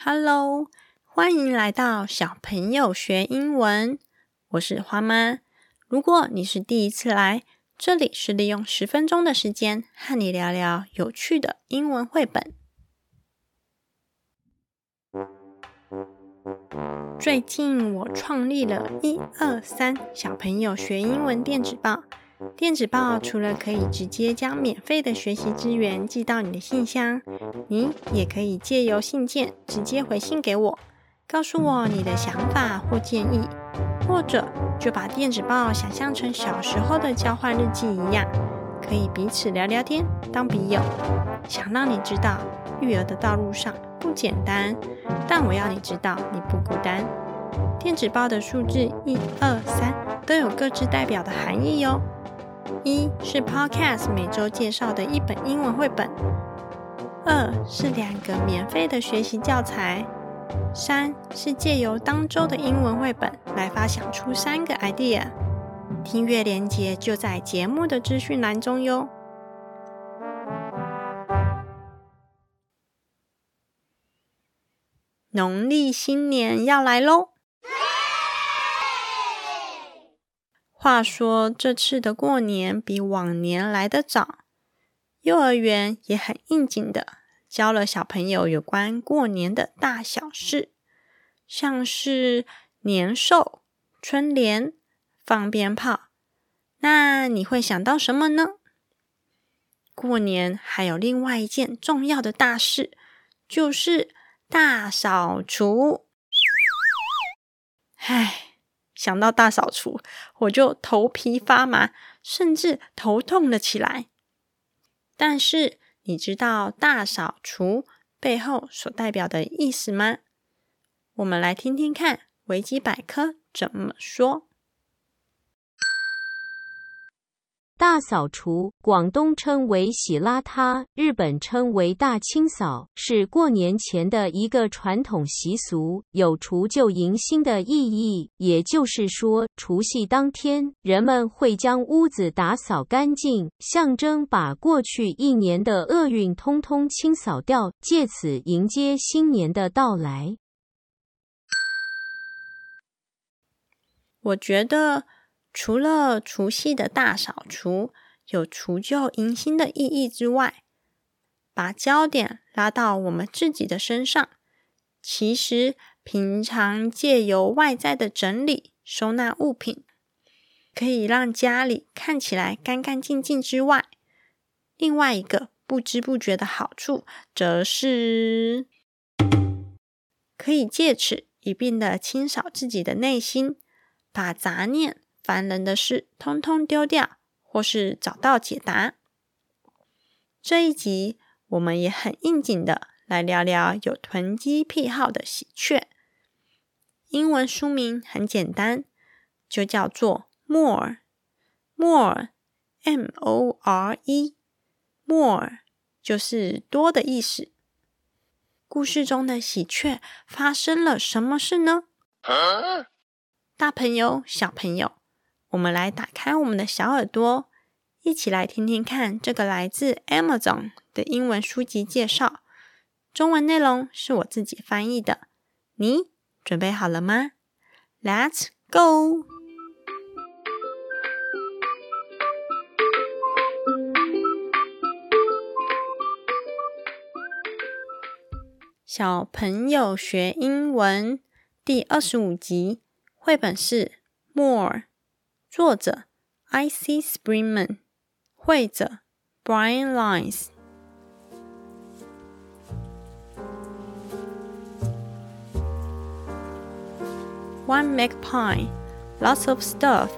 Hello，欢迎来到小朋友学英文。我是花妈。如果你是第一次来，这里是利用十分钟的时间和你聊聊有趣的英文绘本。最近我创立了一二三小朋友学英文电子报。电子报除了可以直接将免费的学习资源寄到你的信箱，你也可以借由信件直接回信给我，告诉我你的想法或建议，或者就把电子报想象成小时候的交换日记一样，可以彼此聊聊天，当笔友。想让你知道，育儿的道路上不简单，但我要你知道你不孤单。电子报的数字一二三都有各自代表的含义哟。一是 Podcast 每周介绍的一本英文绘本，二是两个免费的学习教材，三是借由当周的英文绘本来发想出三个 idea。听阅连接就在节目的资讯栏中哟。农历新年要来喽！话说这次的过年比往年来得早，幼儿园也很应景的教了小朋友有关过年的大小事，像是年兽、春联、放鞭炮。那你会想到什么呢？过年还有另外一件重要的大事，就是大扫除。唉。想到大扫除，我就头皮发麻，甚至头痛了起来。但是，你知道大扫除背后所代表的意思吗？我们来听听看维基百科怎么说。大扫除，广东称为洗邋遢，日本称为大清扫，是过年前的一个传统习俗，有除旧迎新的意义。也就是说，除夕当天，人们会将屋子打扫干净，象征把过去一年的厄运通通清扫掉，借此迎接新年的到来。我觉得。除了除夕的大扫除有除旧迎新的意义之外，把焦点拉到我们自己的身上，其实平常借由外在的整理收纳物品，可以让家里看起来干干净净之外，另外一个不知不觉的好处，则是可以借此一并的清扫自己的内心，把杂念。烦人的事，通通丢掉，或是找到解答。这一集，我们也很应景的来聊聊有囤积癖好的喜鹊。英文书名很简单，就叫做 More。More，M-O-R-E，More 就是多的意思。故事中的喜鹊发生了什么事呢？大朋友、小朋友。我们来打开我们的小耳朵，一起来听听看这个来自 Amazon 的英文书籍介绍。中文内容是我自己翻译的。你准备好了吗？Let's go！小朋友学英文第二十五集，绘本是 More。作者 I.C. Springman，绘者 Brian Lines。One magpie, lots of stuff,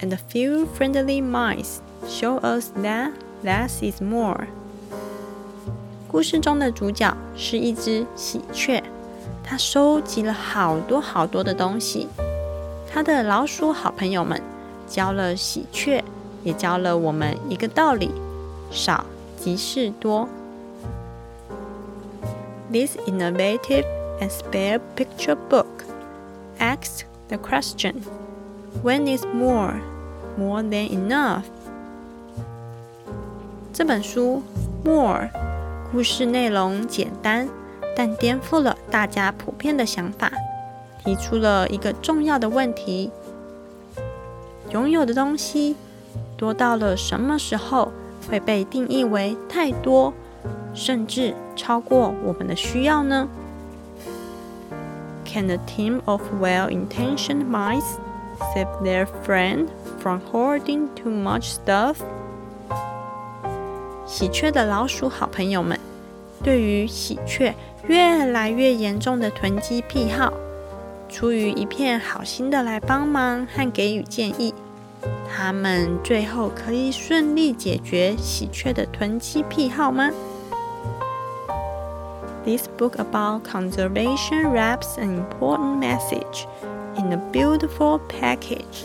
and a few friendly mice show us that less is more. 故事中的主角是一只喜鹊，它收集了好多好多的东西。它的老鼠好朋友们。教了喜鹊，也教了我们一个道理：少即是多。This innovative and spare picture book asks the question: When is more more than enough？这本书 More 故事内容简单，但颠覆了大家普遍的想法，提出了一个重要的问题：拥有的东西多到了什么时候会被定义为太多，甚至超过我们的需要呢？Can a team of well-intentioned mice save their friend from hoarding too much stuff？喜鹊的老鼠好朋友们，对于喜鹊越来越严重的囤积癖好，出于一片好心的来帮忙和给予建议，他们最后可以顺利解决喜鹊的囤积癖好吗？This book about conservation wraps an important message in a beautiful package。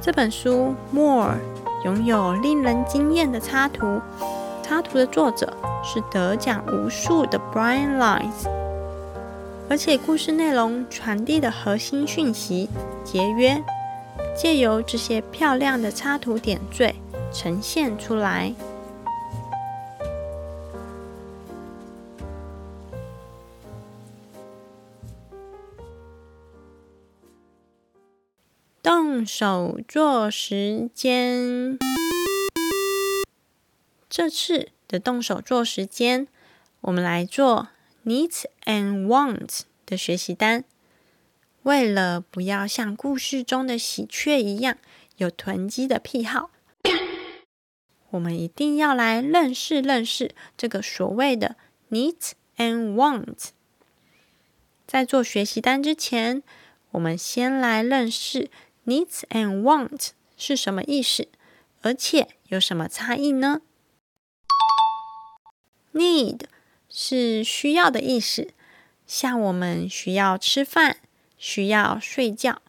这本书，More。拥有令人惊艳的插图，插图的作者是得奖无数的 Brian Lines，而且故事内容传递的核心讯息节约，借由这些漂亮的插图点缀呈现出来。动手做时间。这次的动手做时间，我们来做 needs and wants 的学习单。为了不要像故事中的喜鹊一样有囤积的癖好，我们一定要来认识认识这个所谓的 needs and wants。在做学习单之前，我们先来认识。Needs and wants 是什么意思？而且有什么差异呢？Need 是需要的意思，像我们需要吃饭、需要睡觉。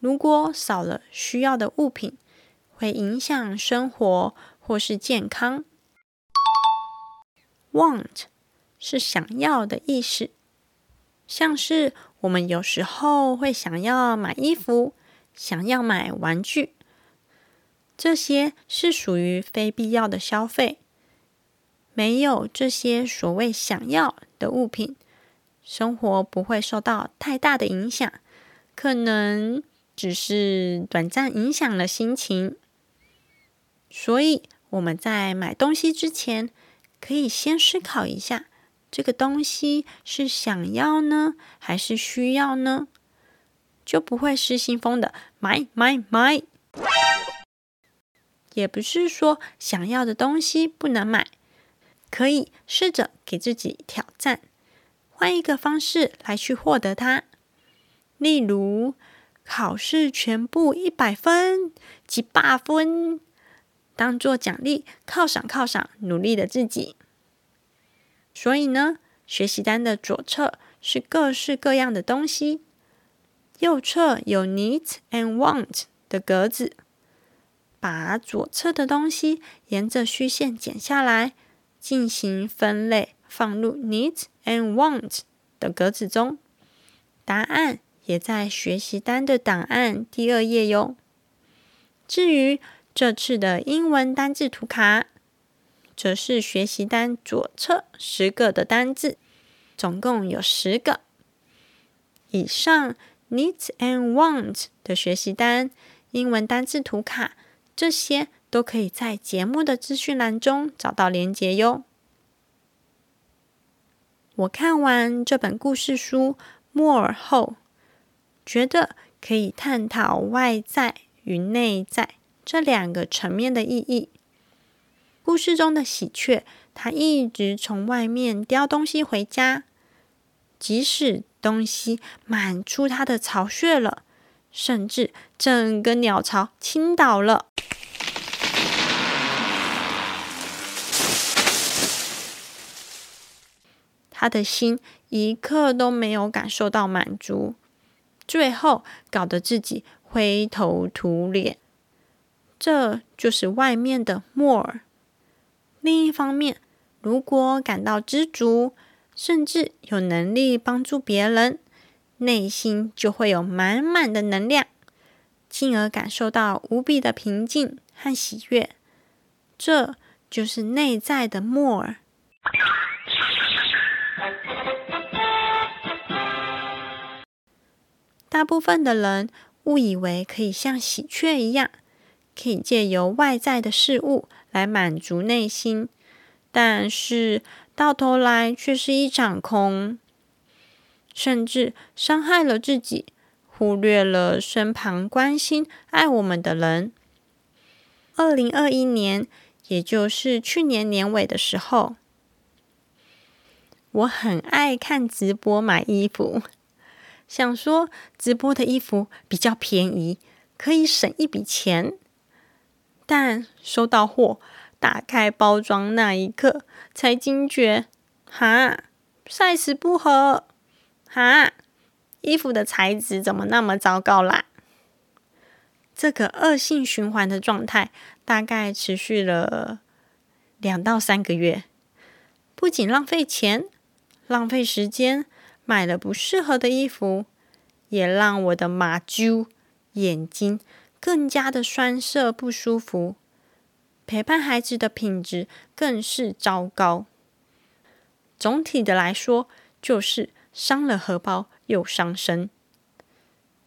如果少了需要的物品，会影响生活或是健康。Want 是想要的意思，像是我们有时候会想要买衣服。想要买玩具，这些是属于非必要的消费。没有这些所谓想要的物品，生活不会受到太大的影响，可能只是短暂影响了心情。所以我们在买东西之前，可以先思考一下：这个东西是想要呢，还是需要呢？就不会失心疯的买买买，也不是说想要的东西不能买，可以试着给自己挑战，换一个方式来去获得它。例如，考试全部一百分，几百分，当做奖励犒赏犒赏努力的自己。所以呢，学习单的左侧是各式各样的东西。右侧有 need and want 的格子，把左侧的东西沿着虚线剪下来，进行分类，放入 needs and want 的格子中。答案也在学习单的档案第二页哟。至于这次的英文单字图卡，则是学习单左侧十个的单字，总共有十个以上。Needs and wants 的学习单、英文单字图卡，这些都可以在节目的资讯栏中找到连结哟。我看完这本故事书《莫尔》后，觉得可以探讨外在与内在这两个层面的意义。故事中的喜鹊，它一直从外面叼东西回家，即使。东西满出它的巢穴了，甚至整个鸟巢倾倒了。他的心一刻都没有感受到满足，最后搞得自己灰头土脸。这就是外面的 more。另一方面，如果感到知足。甚至有能力帮助别人，内心就会有满满的能量，进而感受到无比的平静和喜悦。这就是内在的 more。大部分的人误以为可以像喜鹊一样，可以借由外在的事物来满足内心，但是到头来却是一场空，甚至伤害了自己，忽略了身旁关心爱我们的人。二零二一年，也就是去年年尾的时候，我很爱看直播买衣服。想说直播的衣服比较便宜，可以省一笔钱。但收到货，打开包装那一刻，才惊觉：哈，size 不合，哈，衣服的材质怎么那么糟糕啦？这个恶性循环的状态大概持续了两到三个月，不仅浪费钱，浪费时间。买了不适合的衣服，也让我的马啾眼睛更加的酸涩不舒服。陪伴孩子的品质更是糟糕。总体的来说，就是伤了荷包又伤身。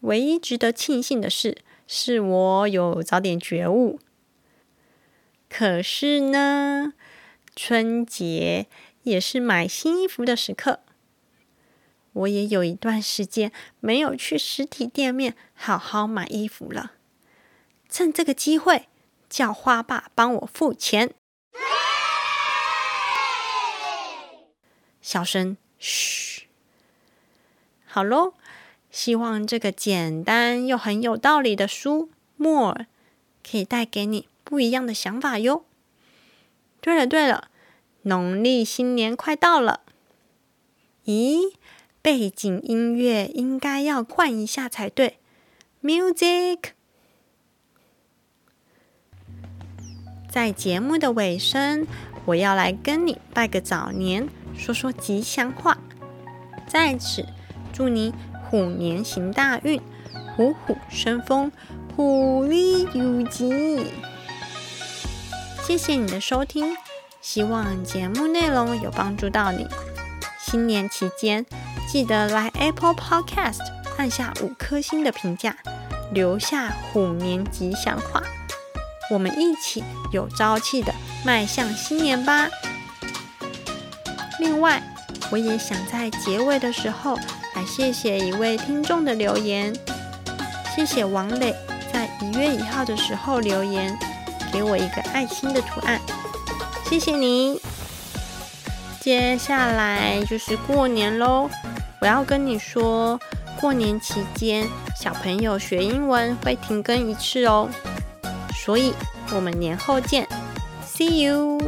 唯一值得庆幸的是，是我有早点觉悟。可是呢，春节也是买新衣服的时刻。我也有一段时间没有去实体店面好好买衣服了，趁这个机会叫花爸帮我付钱。小声，嘘，好喽。希望这个简单又很有道理的书，more 可以带给你不一样的想法哟。对了对了，农历新年快到了，咦？背景音乐应该要换一下才对。Music，在节目的尾声，我要来跟你拜个早年，说说吉祥话。在此祝你虎年行大运，虎虎生风，虎力有吉。谢谢你的收听，希望节目内容有帮助到你。新年期间。记得来 Apple Podcast 按下五颗星的评价，留下虎年吉祥话，我们一起有朝气的迈向新年吧。另外，我也想在结尾的时候来谢谢一位听众的留言，谢谢王磊在一月一号的时候留言，给我一个爱心的图案，谢谢你。接下来就是过年喽。我要跟你说，过年期间小朋友学英文会停更一次哦，所以我们年后见，See you。